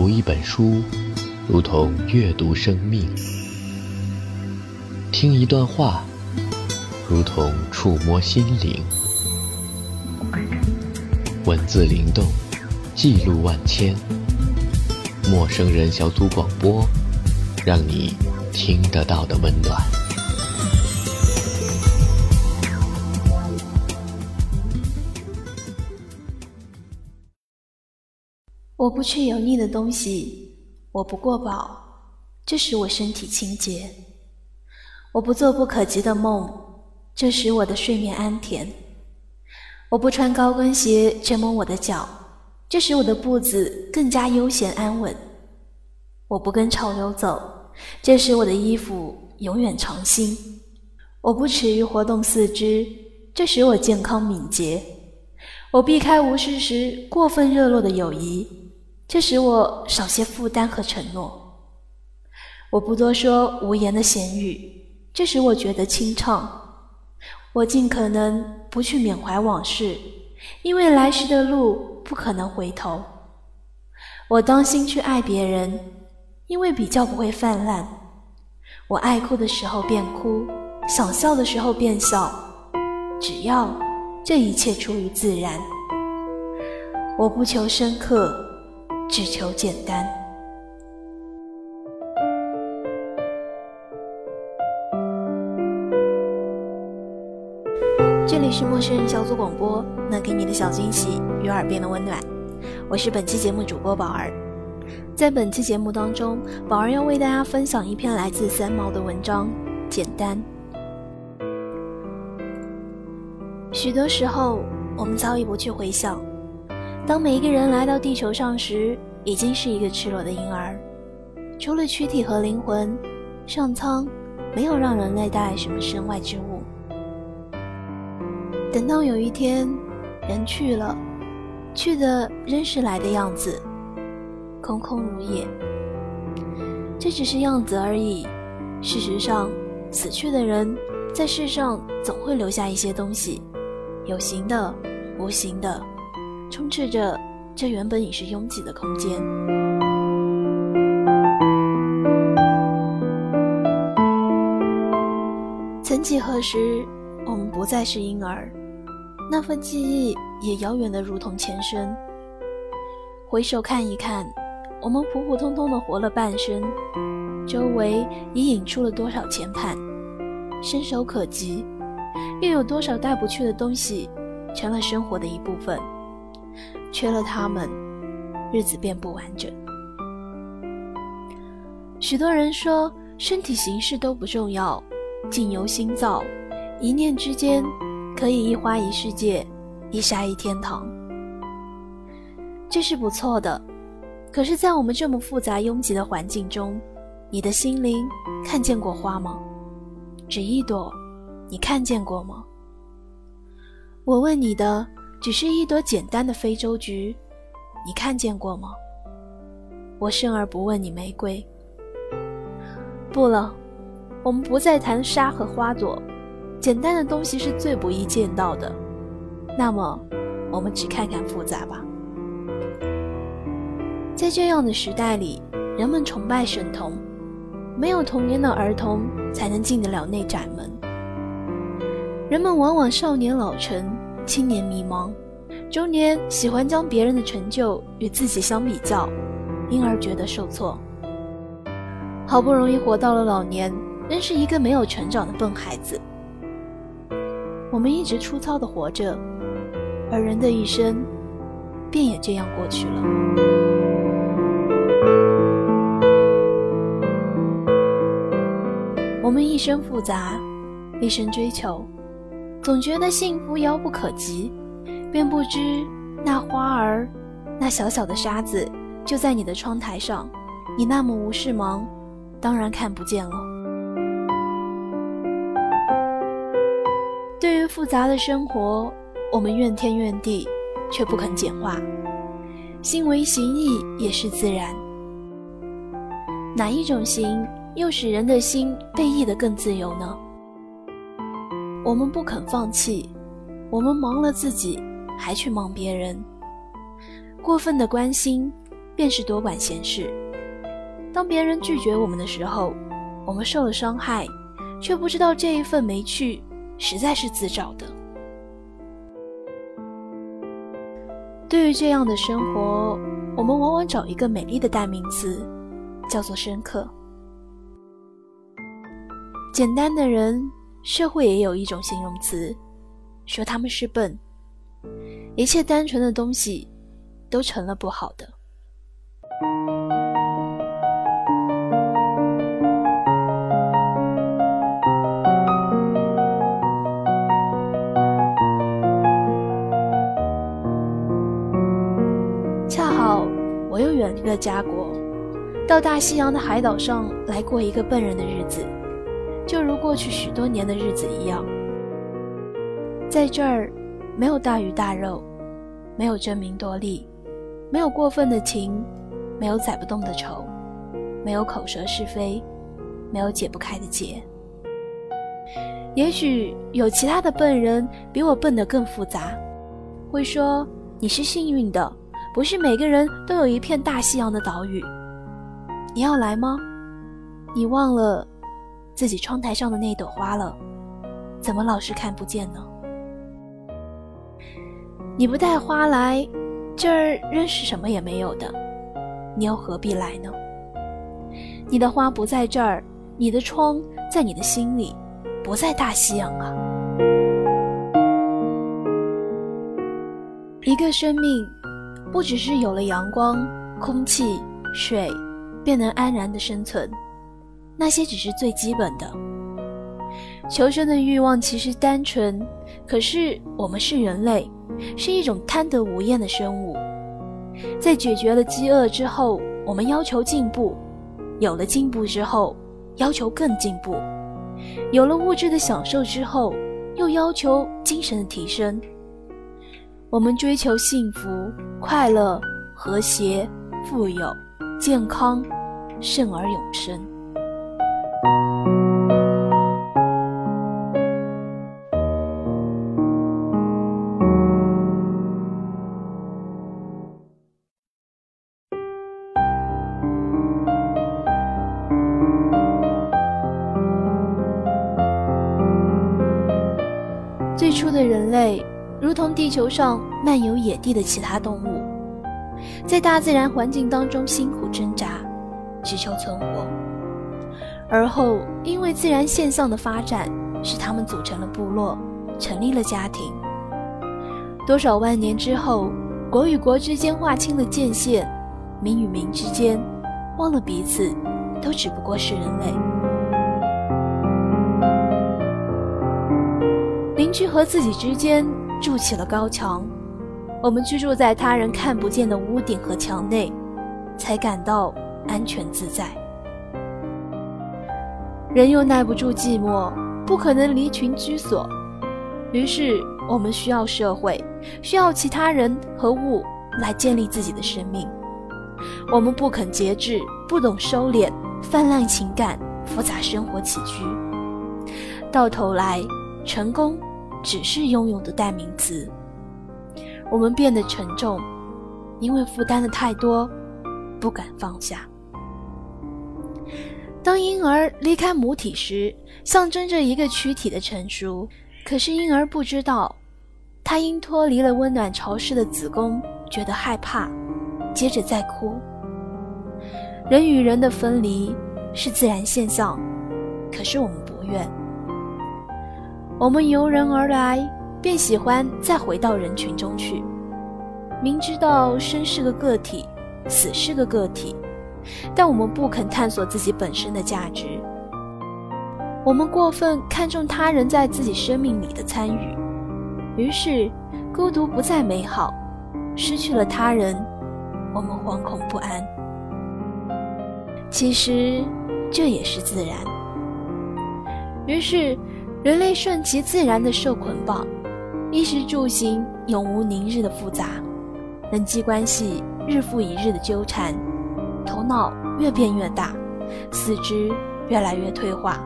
读一本书，如同阅读生命；听一段话，如同触摸心灵。文字灵动，记录万千。陌生人小组广播，让你听得到的温暖。我不吃油腻的东西，我不过饱，这使我身体清洁；我不做不可及的梦，这使我的睡眠安甜。我不穿高跟鞋折磨我的脚，这使我的步子更加悠闲安稳。我不跟潮流走，这使我的衣服永远长新。我不耻于活动四肢，这使我健康敏捷。我避开无事时过分热络的友谊，这使我少些负担和承诺。我不多说无言的闲语，这使我觉得清畅。我尽可能不去缅怀往事，因为来时的路不可能回头。我当心去爱别人，因为比较不会泛滥。我爱哭的时候便哭，想笑的时候便笑，只要这一切出于自然。我不求深刻，只求简单。这里是陌生人小组广播，能给你的小惊喜与耳边的温暖。我是本期节目主播宝儿。在本期节目当中，宝儿要为大家分享一篇来自三毛的文章《简单》。许多时候，我们早已不去回想，当每一个人来到地球上时，已经是一个赤裸的婴儿，除了躯体和灵魂，上苍没有让人类带来什么身外之物。等到有一天，人去了，去的仍是来的样子，空空如也。这只是样子而已。事实上，死去的人在世上总会留下一些东西，有形的、无形的，充斥着这原本已是拥挤的空间。曾几何时，我们不再是婴儿。那份记忆也遥远的如同前生。回首看一看，我们普普通通的活了半生，周围已引出了多少牵绊，伸手可及，又有多少带不去的东西，成了生活的一部分。缺了他们，日子便不完整。许多人说，身体形式都不重要，境由心造，一念之间。可以一花一世界，一沙一天堂，这是不错的。可是，在我们这么复杂拥挤的环境中，你的心灵看见过花吗？只一朵，你看见过吗？我问你的，只是一朵简单的非洲菊，你看见过吗？我生而不问你玫瑰。不了，我们不再谈沙和花朵。简单的东西是最不易见到的，那么我们只看看复杂吧。在这样的时代里，人们崇拜神童，没有童年的儿童才能进得了那盏门。人们往往少年老成，青年迷茫，中年喜欢将别人的成就与自己相比较，因而觉得受挫。好不容易活到了老年，仍是一个没有成长的笨孩子。我们一直粗糙的活着，而人的一生便也这样过去了。我们一生复杂，一生追求，总觉得幸福遥不可及，便不知那花儿，那小小的沙子就在你的窗台上，你那么无事忙，当然看不见了。对于复杂的生活，我们怨天怨地，却不肯简化。心为形意，也是自然。哪一种形又使人的心被意得更自由呢？我们不肯放弃，我们忙了自己，还去忙别人。过分的关心，便是多管闲事。当别人拒绝我们的时候，我们受了伤害，却不知道这一份没趣实在是自找的。对于这样的生活，我们往往找一个美丽的代名词，叫做深刻。简单的人，社会也有一种形容词，说他们是笨。一切单纯的东西，都成了不好的。恰好我又远离了家国，到大西洋的海岛上来过一个笨人的日子，就如过去许多年的日子一样。在这儿，没有大鱼大肉，没有争名夺利，没有过分的情，没有载不动的愁，没有口舌是非，没有解不开的结。也许有其他的笨人比我笨得更复杂，会说你是幸运的。不是每个人都有一片大西洋的岛屿。你要来吗？你忘了自己窗台上的那朵花了？怎么老是看不见呢？你不带花来，这儿仍是什么也没有的。你又何必来呢？你的花不在这儿，你的窗在你的心里，不在大西洋啊。一个生命。不只是有了阳光、空气、水，便能安然的生存，那些只是最基本的。求生的欲望其实单纯，可是我们是人类，是一种贪得无厌的生物。在解决了饥饿之后，我们要求进步；有了进步之后，要求更进步；有了物质的享受之后，又要求精神的提升。我们追求幸福、快乐、和谐、富有、健康，甚而永生。地球上漫游野地的其他动物，在大自然环境当中辛苦挣扎，只求存活。而后，因为自然现象的发展，使他们组成了部落，成立了家庭。多少万年之后，国与国之间划清了界限，民与民之间忘了彼此，都只不过是人类。邻居和自己之间。筑起了高墙，我们居住在他人看不见的屋顶和墙内，才感到安全自在。人又耐不住寂寞，不可能离群居所，于是我们需要社会，需要其他人和物来建立自己的生命。我们不肯节制，不懂收敛，泛滥情感，复杂生活起居，到头来，成功。只是拥有的代名词。我们变得沉重，因为负担的太多，不敢放下。当婴儿离开母体时，象征着一个躯体的成熟。可是婴儿不知道，他因脱离了温暖潮湿的子宫，觉得害怕，接着再哭。人与人的分离是自然现象，可是我们不愿。我们由人而来，便喜欢再回到人群中去。明知道生是个个体，死是个个体，但我们不肯探索自己本身的价值。我们过分看重他人在自己生命里的参与，于是孤独不再美好。失去了他人，我们惶恐不安。其实这也是自然。于是。人类顺其自然的受捆绑，衣食住行永无宁日的复杂，人际关系日复一日的纠缠，头脑越变越大，四肢越来越退化，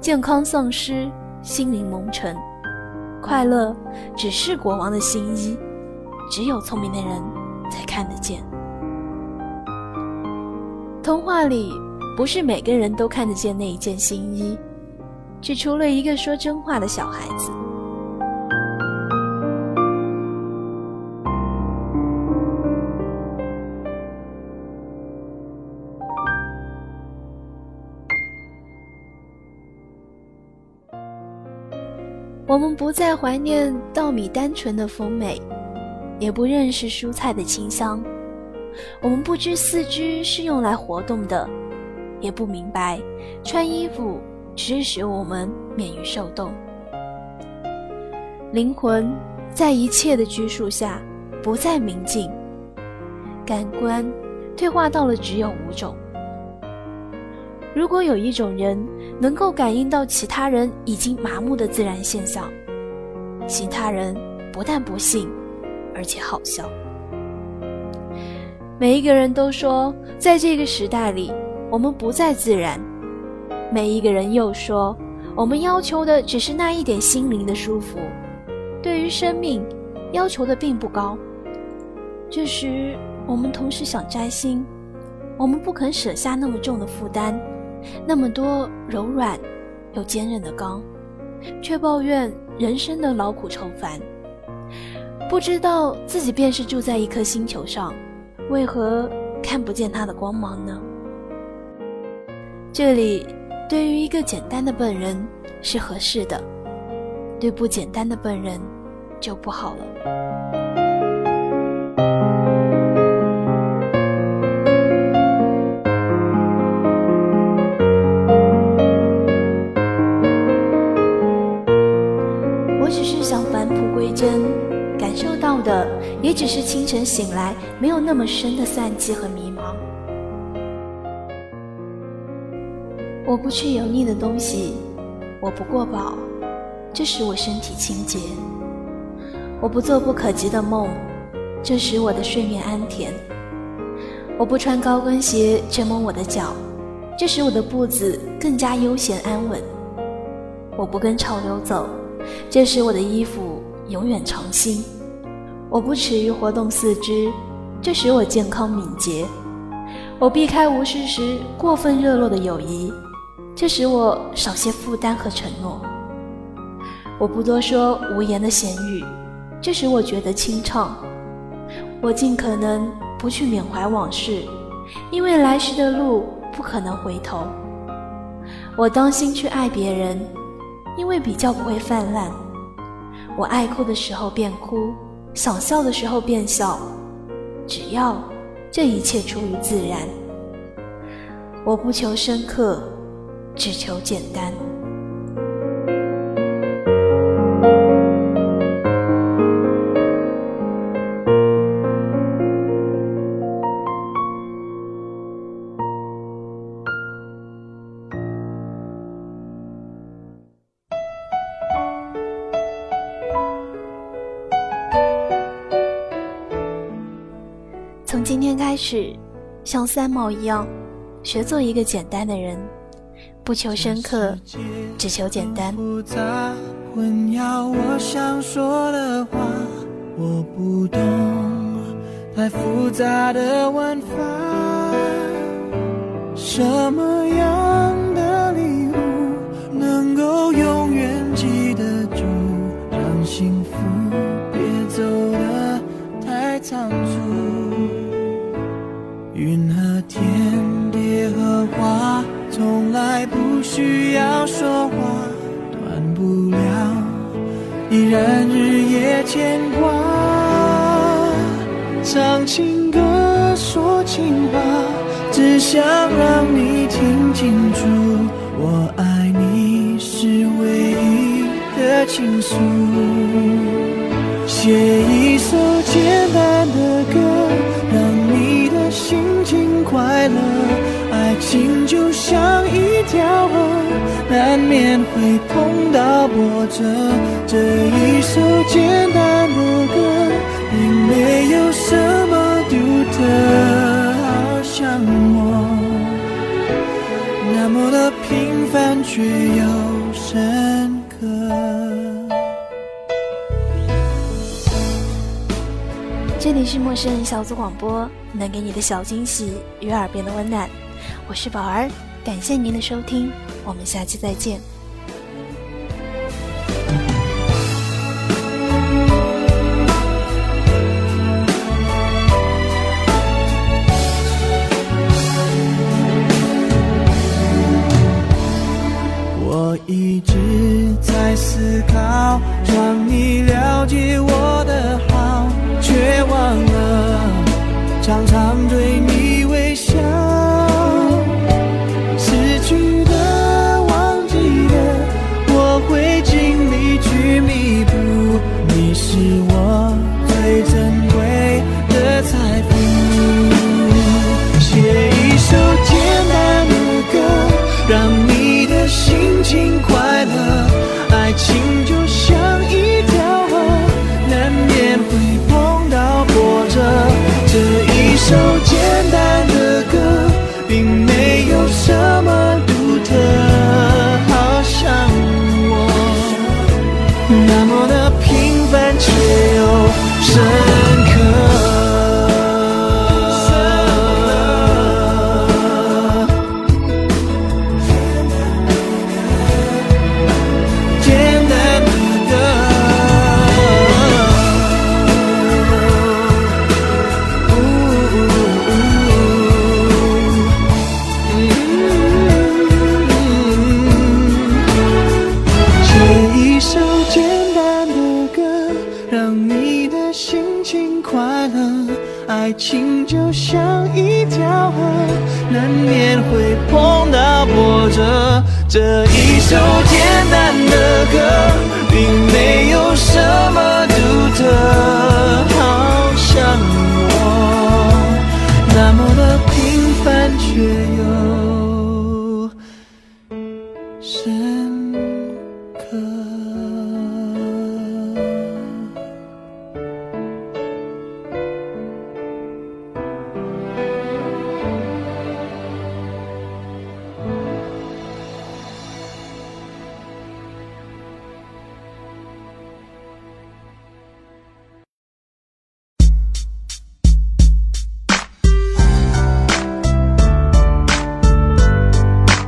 健康丧失，心灵蒙尘，快乐只是国王的新衣，只有聪明的人才看得见。童话里不是每个人都看得见那一件新衣，只除了一个说真话的小孩子。我们不再怀念稻米单纯的丰美，也不认识蔬菜的清香。我们不知四肢是用来活动的，也不明白穿衣服只使我们免于受冻。灵魂在一切的拘束下不再明净，感官退化到了只有五种。如果有一种人能够感应到其他人已经麻木的自然现象，其他人不但不信，而且好笑。每一个人都说，在这个时代里，我们不再自然；每一个人又说，我们要求的只是那一点心灵的舒服，对于生命要求的并不高。这时，我们同时想摘星，我们不肯舍下那么重的负担。那么多柔软又坚韧的钢，却抱怨人生的劳苦愁烦。不知道自己便是住在一颗星球上，为何看不见它的光芒呢？这里对于一个简单的笨人是合适的，对不简单的笨人就不好了。我只是想返璞归真，感受到的也只是清晨醒来，没有那么深的散寂和迷我不吃油腻的东西，我不过饱，这使我身体清洁。我不做不可及的梦，这使我的睡眠安甜。我不穿高跟鞋折磨我的脚，这使我的步子更加悠闲安稳。我不跟潮流走，这使我的衣服永远长新。我不耻于活动四肢，这使我健康敏捷；我避开无事时过分热络的友谊，这使我少些负担和承诺。我不多说无言的闲语，这使我觉得清畅。我尽可能不去缅怀往事，因为来时的路不可能回头。我当心去爱别人，因为比较不会泛滥。我爱哭的时候便哭。想笑的时候便笑，只要这一切出于自然。我不求深刻，只求简单。从今天开始，像三毛一样，学做一个简单的人，不求深刻，只求简单。混淆我想说的话，我不懂太复杂的玩法。什么样的礼物能够永远记得住，让幸福别走得太仓促。云和天，蝶和花，从来不需要说话，断不了，依然日夜牵挂。唱情歌，说情话，只想让你听清楚，我爱你是唯一的倾诉。写一首简单的歌。让你的心情快乐，心就像一条河，难免会碰到波折。这一首简单的歌，并没有什么独特，好像我那么的平凡却又深刻。这里是陌生人小组广播。能给你的小惊喜与耳边的温暖，我是宝儿，感谢您的收听，我们下期再见。